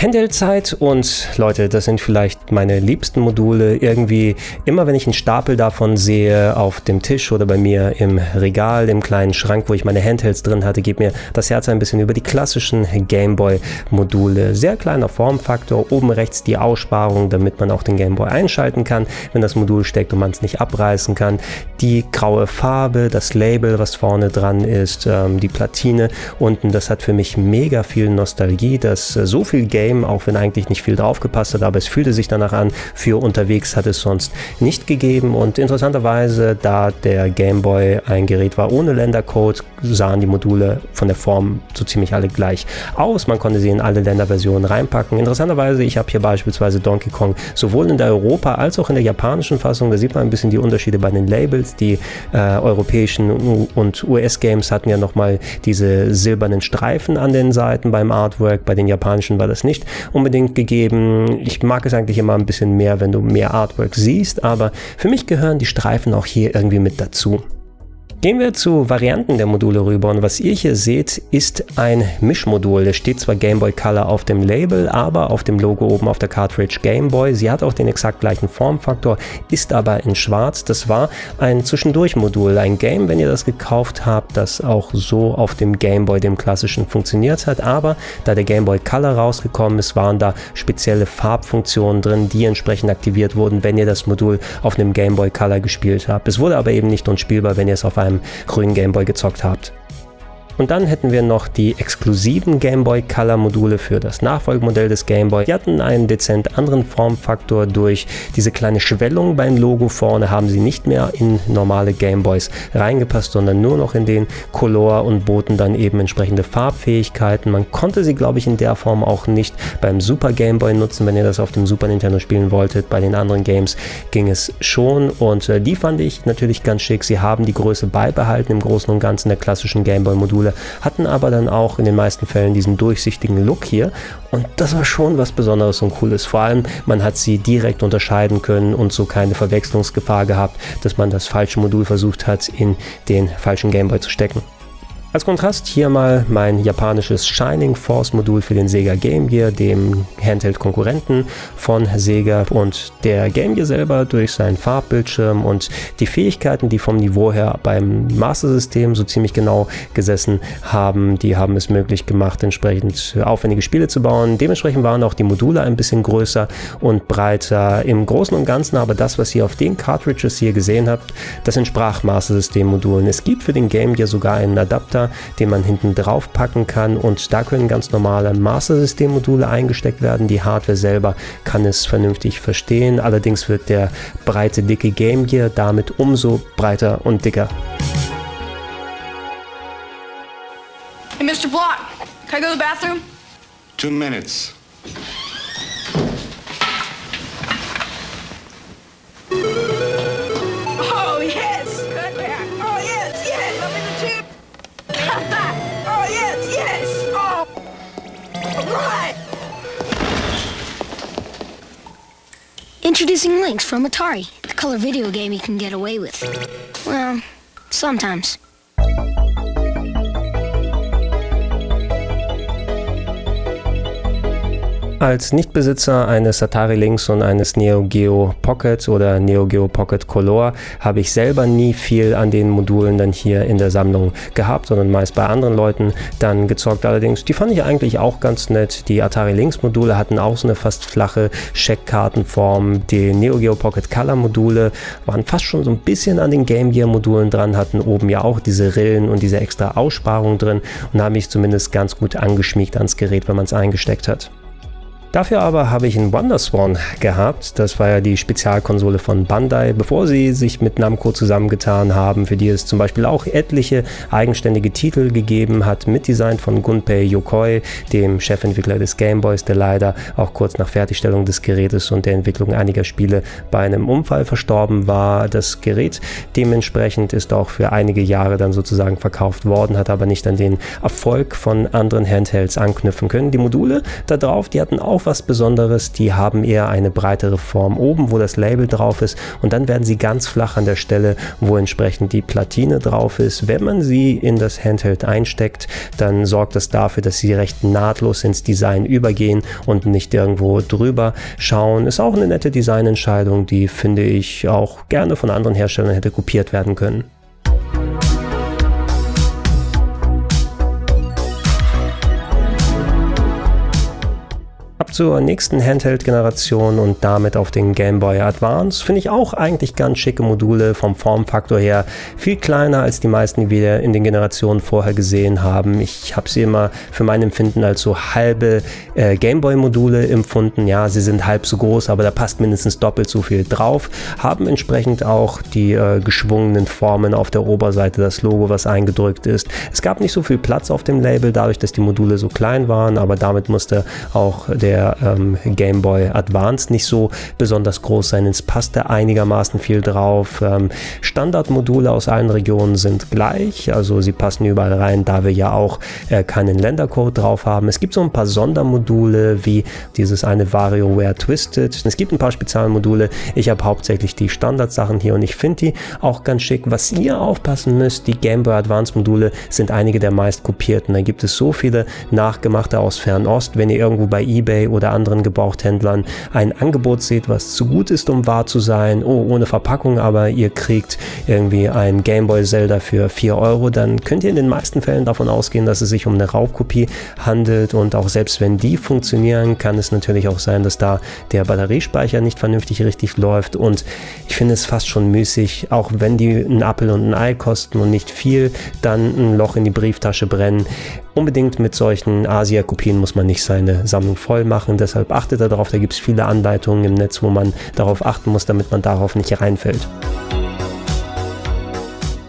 Handheld-Zeit und Leute, das sind vielleicht meine liebsten Module. Irgendwie immer, wenn ich einen Stapel davon sehe auf dem Tisch oder bei mir im Regal, im kleinen Schrank, wo ich meine Handhelds drin hatte, geht mir das Herz ein bisschen über die klassischen Gameboy-Module. Sehr kleiner Formfaktor, oben rechts die Aussparung, damit man auch den Gameboy einschalten kann, wenn das Modul steckt und man es nicht abreißen kann. Die graue Farbe, das Label, was vorne dran ist, ähm, die Platine unten, das hat für mich mega viel Nostalgie, dass äh, so viel Game Game, auch wenn eigentlich nicht viel draufgepasst hat, aber es fühlte sich danach an. Für unterwegs hat es sonst nicht gegeben und interessanterweise, da der Game Boy ein Gerät war ohne Ländercode, sahen die Module von der Form so ziemlich alle gleich aus. Man konnte sie in alle Länderversionen reinpacken. Interessanterweise, ich habe hier beispielsweise Donkey Kong sowohl in der Europa- als auch in der japanischen Fassung. Da sieht man ein bisschen die Unterschiede bei den Labels. Die äh, europäischen und US-Games hatten ja nochmal diese silbernen Streifen an den Seiten beim Artwork. Bei den japanischen war das nicht unbedingt gegeben. Ich mag es eigentlich immer ein bisschen mehr, wenn du mehr Artwork siehst, aber für mich gehören die Streifen auch hier irgendwie mit dazu. Gehen wir zu Varianten der Module rüber und was ihr hier seht, ist ein Mischmodul. Da steht zwar Game Boy Color auf dem Label, aber auf dem Logo oben auf der Cartridge Game Boy. Sie hat auch den exakt gleichen Formfaktor, ist aber in schwarz. Das war ein Zwischendurch-Modul, ein Game, wenn ihr das gekauft habt, das auch so auf dem Game Boy, dem klassischen, funktioniert hat. Aber da der Game Boy Color rausgekommen ist, waren da spezielle Farbfunktionen drin, die entsprechend aktiviert wurden, wenn ihr das Modul auf einem Game Boy Color gespielt habt. Es wurde aber eben nicht unspielbar, wenn ihr es auf einem beim grünen Gameboy gezockt habt. Und dann hätten wir noch die exklusiven Game Boy Color Module für das Nachfolgemodell des Game Boy. Die hatten einen dezent anderen Formfaktor durch diese kleine Schwellung beim Logo vorne haben sie nicht mehr in normale Game Boys reingepasst, sondern nur noch in den Color und boten dann eben entsprechende Farbfähigkeiten. Man konnte sie, glaube ich, in der Form auch nicht beim Super Game Boy nutzen, wenn ihr das auf dem Super Nintendo spielen wolltet. Bei den anderen Games ging es schon und äh, die fand ich natürlich ganz schick. Sie haben die Größe beibehalten im Großen und Ganzen der klassischen Game Boy Module Module, hatten aber dann auch in den meisten Fällen diesen durchsichtigen Look hier und das war schon was Besonderes und Cooles. Vor allem, man hat sie direkt unterscheiden können und so keine Verwechslungsgefahr gehabt, dass man das falsche Modul versucht hat, in den falschen Gameboy zu stecken. Als Kontrast hier mal mein japanisches Shining Force Modul für den Sega Game Gear, dem Handheld-Konkurrenten von Sega und der Game Gear selber durch seinen Farbbildschirm und die Fähigkeiten, die vom Niveau her beim Master System so ziemlich genau gesessen haben, die haben es möglich gemacht, entsprechend aufwendige Spiele zu bauen. Dementsprechend waren auch die Module ein bisschen größer und breiter. Im Großen und Ganzen aber das, was ihr auf den Cartridges hier gesehen habt, das entsprach Master System Modulen. Es gibt für den Game Gear sogar einen Adapter Adapter, den man hinten drauf packen kann und da können ganz normale Master System Module eingesteckt werden. Die Hardware selber kann es vernünftig verstehen. Allerdings wird der breite, dicke Game Gear damit umso breiter und dicker. Hey, Mr. Block, can I go to the bathroom? Two minutes. Introducing Links from Atari, the color video game you can get away with. Well, sometimes. Als Nichtbesitzer eines Atari Lynx und eines Neo Geo Pocket oder Neo Geo Pocket Color habe ich selber nie viel an den Modulen dann hier in der Sammlung gehabt, sondern meist bei anderen Leuten dann gezockt. Allerdings, die fand ich eigentlich auch ganz nett. Die Atari Lynx Module hatten auch so eine fast flache Checkkartenform. Die Neo Geo Pocket Color Module waren fast schon so ein bisschen an den Game Gear Modulen dran, hatten oben ja auch diese Rillen und diese extra Aussparung drin und haben mich zumindest ganz gut angeschmiegt ans Gerät, wenn man es eingesteckt hat. Dafür aber habe ich einen Wonderswan gehabt. Das war ja die Spezialkonsole von Bandai, bevor sie sich mit Namco zusammengetan haben, für die es zum Beispiel auch etliche eigenständige Titel gegeben hat, mit Design von Gunpei Yokoi, dem Chefentwickler des Gameboys, der leider auch kurz nach Fertigstellung des Gerätes und der Entwicklung einiger Spiele bei einem Unfall verstorben war. Das Gerät dementsprechend ist auch für einige Jahre dann sozusagen verkauft worden, hat aber nicht an den Erfolg von anderen Handhelds anknüpfen können. Die Module da drauf, die hatten auch auch was Besonderes. Die haben eher eine breitere Form oben, wo das Label drauf ist und dann werden sie ganz flach an der Stelle, wo entsprechend die Platine drauf ist. Wenn man sie in das Handheld einsteckt, dann sorgt das dafür, dass sie recht nahtlos ins Design übergehen und nicht irgendwo drüber schauen. Ist auch eine nette Designentscheidung, die finde ich auch gerne von anderen Herstellern hätte kopiert werden können. Ab zur nächsten Handheld-Generation und damit auf den Game Boy Advance finde ich auch eigentlich ganz schicke Module vom Formfaktor her. Viel kleiner als die meisten, die wir in den Generationen vorher gesehen haben. Ich habe sie immer für mein Empfinden als so halbe äh, Game Boy Module empfunden. Ja, sie sind halb so groß, aber da passt mindestens doppelt so viel drauf. Haben entsprechend auch die äh, geschwungenen Formen auf der Oberseite, das Logo, was eingedrückt ist. Es gab nicht so viel Platz auf dem Label, dadurch, dass die Module so klein waren, aber damit musste auch der der ähm, Game Boy Advance nicht so besonders groß sein. Es passte einigermaßen viel drauf. Ähm, Standardmodule aus allen Regionen sind gleich, also sie passen überall rein, da wir ja auch äh, keinen Ländercode drauf haben. Es gibt so ein paar Sondermodule wie dieses eine WarioWare Twisted. Es gibt ein paar Spezialmodule. Ich habe hauptsächlich die Standardsachen hier und ich finde die auch ganz schick. Was ihr aufpassen müsst, die Game Boy Advance Module sind einige der meist kopierten. Da gibt es so viele nachgemachte aus Fernost. Wenn ihr irgendwo bei eBay oder anderen Gebrauchthändlern ein Angebot seht, was zu gut ist, um wahr zu sein, oh, ohne Verpackung, aber ihr kriegt irgendwie ein Game Boy Zelda für 4 Euro, dann könnt ihr in den meisten Fällen davon ausgehen, dass es sich um eine Raubkopie handelt. Und auch selbst wenn die funktionieren, kann es natürlich auch sein, dass da der Batteriespeicher nicht vernünftig richtig läuft. Und ich finde es fast schon müßig, auch wenn die einen Apfel und ein Ei kosten und nicht viel, dann ein Loch in die Brieftasche brennen. Unbedingt mit solchen Asia-Kopien muss man nicht seine Sammlung voll machen. Deshalb achtet darauf, da gibt es viele Anleitungen im Netz, wo man darauf achten muss, damit man darauf nicht reinfällt.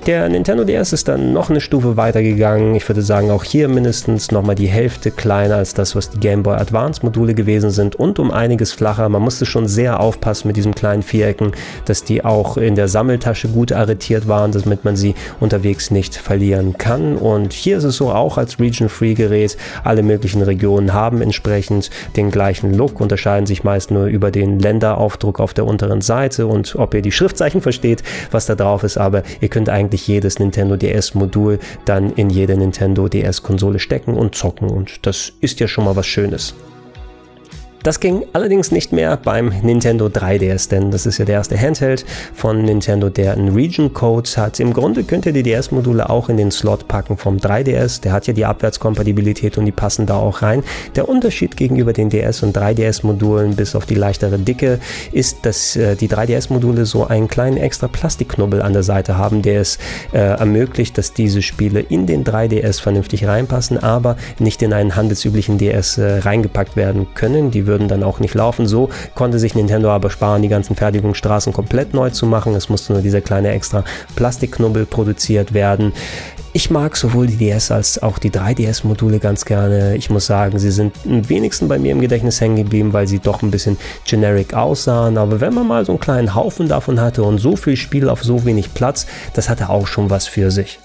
Der Nintendo DS ist dann noch eine Stufe weiter gegangen. Ich würde sagen, auch hier mindestens nochmal die Hälfte kleiner als das, was die Game Boy Advance Module gewesen sind und um einiges flacher. Man musste schon sehr aufpassen mit diesen kleinen Vierecken, dass die auch in der Sammeltasche gut arretiert waren, damit man sie unterwegs nicht verlieren kann. Und hier ist es so auch als Region-Free Gerät. Alle möglichen Regionen haben entsprechend den gleichen Look, unterscheiden sich meist nur über den Länderaufdruck auf der unteren Seite und ob ihr die Schriftzeichen versteht, was da drauf ist. Aber ihr könnt eigentlich eigentlich jedes Nintendo DS-Modul dann in jede Nintendo DS-Konsole stecken und zocken. Und das ist ja schon mal was Schönes. Das ging allerdings nicht mehr beim Nintendo 3DS, denn das ist ja der erste Handheld von Nintendo, der einen Region Code hat. Im Grunde könnt ihr die DS-Module auch in den Slot packen vom 3DS. Der hat ja die Abwärtskompatibilität und die passen da auch rein. Der Unterschied gegenüber den DS- und 3DS-Modulen bis auf die leichtere Dicke ist, dass äh, die 3DS-Module so einen kleinen extra Plastikknubbel an der Seite haben, der es äh, ermöglicht, dass diese Spiele in den 3DS vernünftig reinpassen, aber nicht in einen handelsüblichen DS äh, reingepackt werden können. Die würden dann auch nicht laufen. So konnte sich Nintendo aber sparen, die ganzen Fertigungsstraßen komplett neu zu machen. Es musste nur dieser kleine extra Plastikknubbel produziert werden. Ich mag sowohl die DS als auch die 3DS-Module ganz gerne. Ich muss sagen, sie sind am wenigsten bei mir im Gedächtnis hängen geblieben, weil sie doch ein bisschen generic aussahen. Aber wenn man mal so einen kleinen Haufen davon hatte und so viel Spiel auf so wenig Platz, das hatte auch schon was für sich.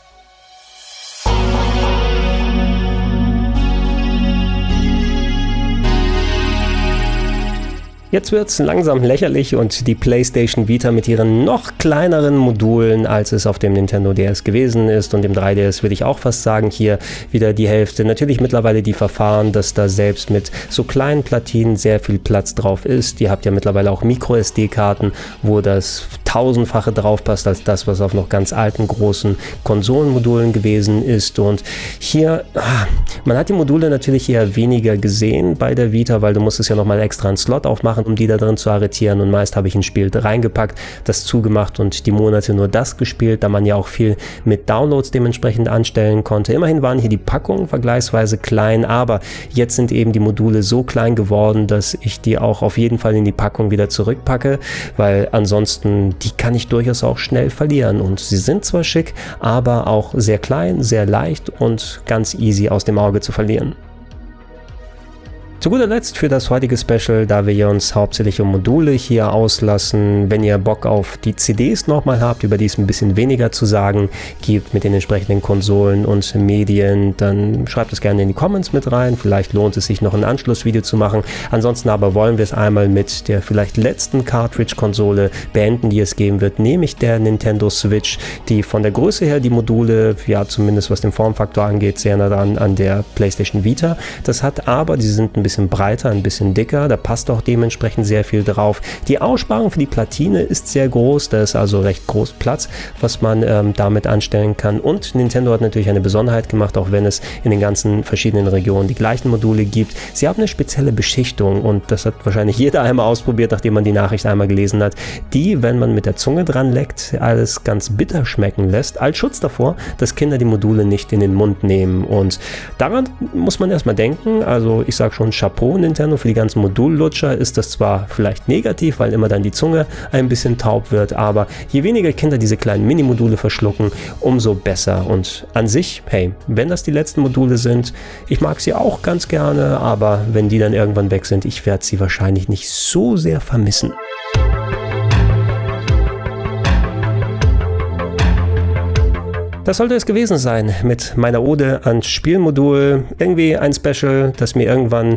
Jetzt wird es langsam lächerlich und die PlayStation Vita mit ihren noch kleineren Modulen, als es auf dem Nintendo DS gewesen ist und dem 3DS würde ich auch fast sagen, hier wieder die Hälfte. Natürlich mittlerweile die Verfahren, dass da selbst mit so kleinen Platinen sehr viel Platz drauf ist. Ihr habt ja mittlerweile auch Micro SD-Karten, wo das tausendfache draufpasst als das, was auf noch ganz alten großen Konsolenmodulen gewesen ist. Und hier, ah, man hat die Module natürlich eher weniger gesehen bei der Vita, weil du musstest ja nochmal extra einen Slot aufmachen, um die da drin zu arretieren. Und meist habe ich ein Spiel reingepackt, das zugemacht und die Monate nur das gespielt, da man ja auch viel mit Downloads dementsprechend anstellen konnte. Immerhin waren hier die Packungen vergleichsweise klein, aber jetzt sind eben die Module so klein geworden, dass ich die auch auf jeden Fall in die Packung wieder zurückpacke, weil ansonsten die kann ich durchaus auch schnell verlieren. Und sie sind zwar schick, aber auch sehr klein, sehr leicht und ganz easy aus dem Auge zu verlieren. Zu guter Letzt für das heutige Special, da wir uns hauptsächlich um Module hier auslassen, wenn ihr Bock auf die CDs nochmal habt, über die es ein bisschen weniger zu sagen gibt mit den entsprechenden Konsolen und Medien, dann schreibt es gerne in die Comments mit rein. Vielleicht lohnt es sich noch ein Anschlussvideo zu machen. Ansonsten aber wollen wir es einmal mit der vielleicht letzten Cartridge-Konsole beenden, die es geben wird, nämlich der Nintendo Switch, die von der Größe her die Module, ja zumindest was den Formfaktor angeht, sehr nah dran an der PlayStation Vita. Das hat aber, die sind ein bisschen bisschen breiter, ein bisschen dicker, da passt auch dementsprechend sehr viel drauf. Die Aussparung für die Platine ist sehr groß, da ist also recht groß Platz, was man ähm, damit anstellen kann. Und Nintendo hat natürlich eine Besonderheit gemacht, auch wenn es in den ganzen verschiedenen Regionen die gleichen Module gibt. Sie haben eine spezielle Beschichtung und das hat wahrscheinlich jeder einmal ausprobiert, nachdem man die Nachricht einmal gelesen hat, die, wenn man mit der Zunge dran leckt, alles ganz bitter schmecken lässt, als Schutz davor, dass Kinder die Module nicht in den Mund nehmen. Und daran muss man erstmal denken. Also ich sage schon, Chapeau Nintendo für die ganzen Modullutscher ist das zwar vielleicht negativ, weil immer dann die Zunge ein bisschen taub wird, aber je weniger Kinder diese kleinen Mini-Module verschlucken, umso besser. Und an sich, hey, wenn das die letzten Module sind, ich mag sie auch ganz gerne, aber wenn die dann irgendwann weg sind, ich werde sie wahrscheinlich nicht so sehr vermissen. Das sollte es gewesen sein mit meiner Ode ans Spielmodul. Irgendwie ein Special, das mir irgendwann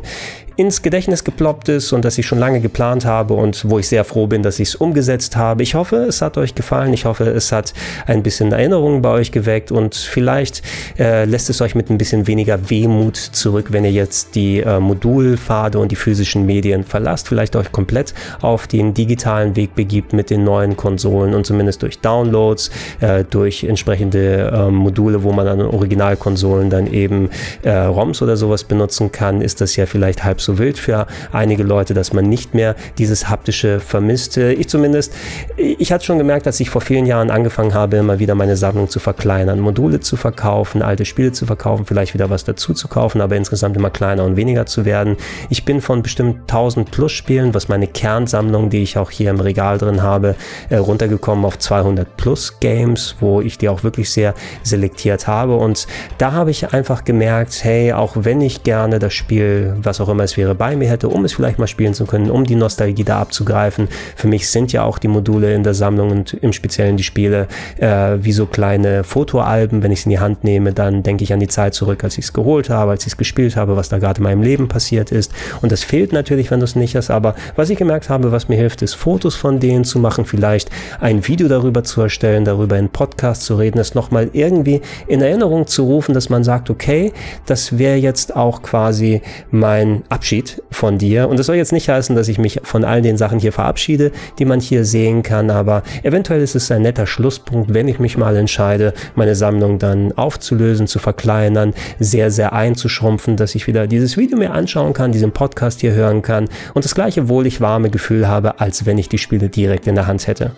ins Gedächtnis geploppt ist und das ich schon lange geplant habe und wo ich sehr froh bin, dass ich es umgesetzt habe. Ich hoffe, es hat euch gefallen. Ich hoffe, es hat ein bisschen Erinnerungen bei euch geweckt und vielleicht äh, lässt es euch mit ein bisschen weniger Wehmut zurück, wenn ihr jetzt die äh, Modulpfade und die physischen Medien verlasst, vielleicht euch komplett auf den digitalen Weg begibt mit den neuen Konsolen und zumindest durch Downloads, äh, durch entsprechende äh, Module, wo man an Originalkonsolen dann eben äh, ROMs oder sowas benutzen kann, ist das ja vielleicht halb so so wild für einige Leute, dass man nicht mehr dieses haptische vermisst. Ich zumindest, ich hatte schon gemerkt, als ich vor vielen Jahren angefangen habe, immer wieder meine Sammlung zu verkleinern, Module zu verkaufen, alte Spiele zu verkaufen, vielleicht wieder was dazu zu kaufen, aber insgesamt immer kleiner und weniger zu werden. Ich bin von bestimmt 1000 plus Spielen, was meine Kernsammlung, die ich auch hier im Regal drin habe, äh, runtergekommen auf 200 plus Games, wo ich die auch wirklich sehr selektiert habe und da habe ich einfach gemerkt, hey, auch wenn ich gerne das Spiel, was auch immer es wäre, bei mir hätte, um es vielleicht mal spielen zu können, um die Nostalgie da abzugreifen. Für mich sind ja auch die Module in der Sammlung und im Speziellen die Spiele äh, wie so kleine Fotoalben. Wenn ich es in die Hand nehme, dann denke ich an die Zeit zurück, als ich es geholt habe, als ich es gespielt habe, was da gerade in meinem Leben passiert ist. Und das fehlt natürlich, wenn du es nicht hast. Aber was ich gemerkt habe, was mir hilft, ist Fotos von denen zu machen, vielleicht ein Video darüber zu erstellen, darüber in Podcast zu reden, es nochmal irgendwie in Erinnerung zu rufen, dass man sagt, okay, das wäre jetzt auch quasi mein Abschluss Abschied von dir. Und das soll jetzt nicht heißen, dass ich mich von all den Sachen hier verabschiede, die man hier sehen kann, aber eventuell ist es ein netter Schlusspunkt, wenn ich mich mal entscheide, meine Sammlung dann aufzulösen, zu verkleinern, sehr, sehr einzuschrumpfen, dass ich wieder dieses Video mir anschauen kann, diesen Podcast hier hören kann und das gleiche wohlig warme Gefühl habe, als wenn ich die Spiele direkt in der Hand hätte.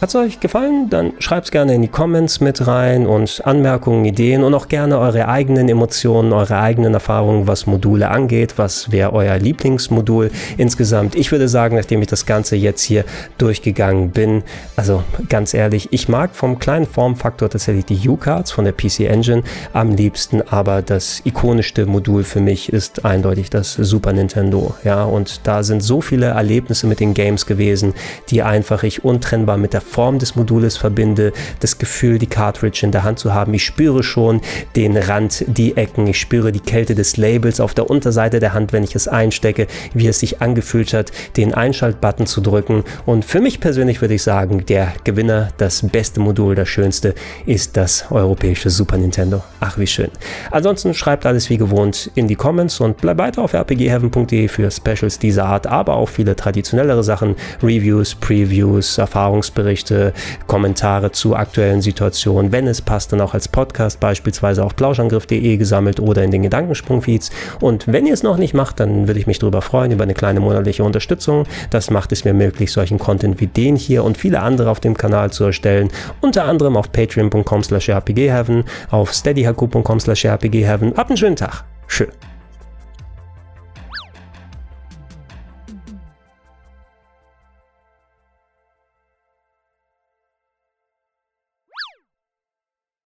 Hat es euch gefallen? Dann schreibt es gerne in die Comments mit rein und Anmerkungen, Ideen und auch gerne eure eigenen Emotionen, eure eigenen Erfahrungen, was Module angeht. Was wäre euer Lieblingsmodul insgesamt? Ich würde sagen, nachdem ich das Ganze jetzt hier durchgegangen bin, also ganz ehrlich, ich mag vom kleinen Formfaktor tatsächlich die U-Cards von der PC Engine am liebsten, aber das ikonischste Modul für mich ist eindeutig das Super Nintendo. Ja, und da sind so viele Erlebnisse mit den Games gewesen, die einfach ich untrennbar mit der Form des Modules verbinde, das Gefühl, die Cartridge in der Hand zu haben. Ich spüre schon den Rand, die Ecken, ich spüre die Kälte des Labels auf der Unterseite der Hand, wenn ich es einstecke, wie es sich angefühlt hat, den Einschaltbutton zu drücken. Und für mich persönlich würde ich sagen, der Gewinner, das beste Modul, das schönste, ist das europäische Super Nintendo. Ach, wie schön. Ansonsten schreibt alles wie gewohnt in die Comments und bleibt weiter auf rpgheaven.de für Specials dieser Art, aber auch viele traditionellere Sachen, Reviews, Previews, Erfahrungsberichte Berichte, Kommentare zu aktuellen Situationen. Wenn es passt, dann auch als Podcast beispielsweise auf plauschangriff.de gesammelt oder in den Gedankensprung-Feeds. Und wenn ihr es noch nicht macht, dann würde ich mich darüber freuen, über eine kleine monatliche Unterstützung. Das macht es mir möglich, solchen Content wie den hier und viele andere auf dem Kanal zu erstellen. Unter anderem auf patreon.com slash rpgheaven, auf steadyhaku.com slash rpgheaven. Habt einen schönen Tag. Tschö.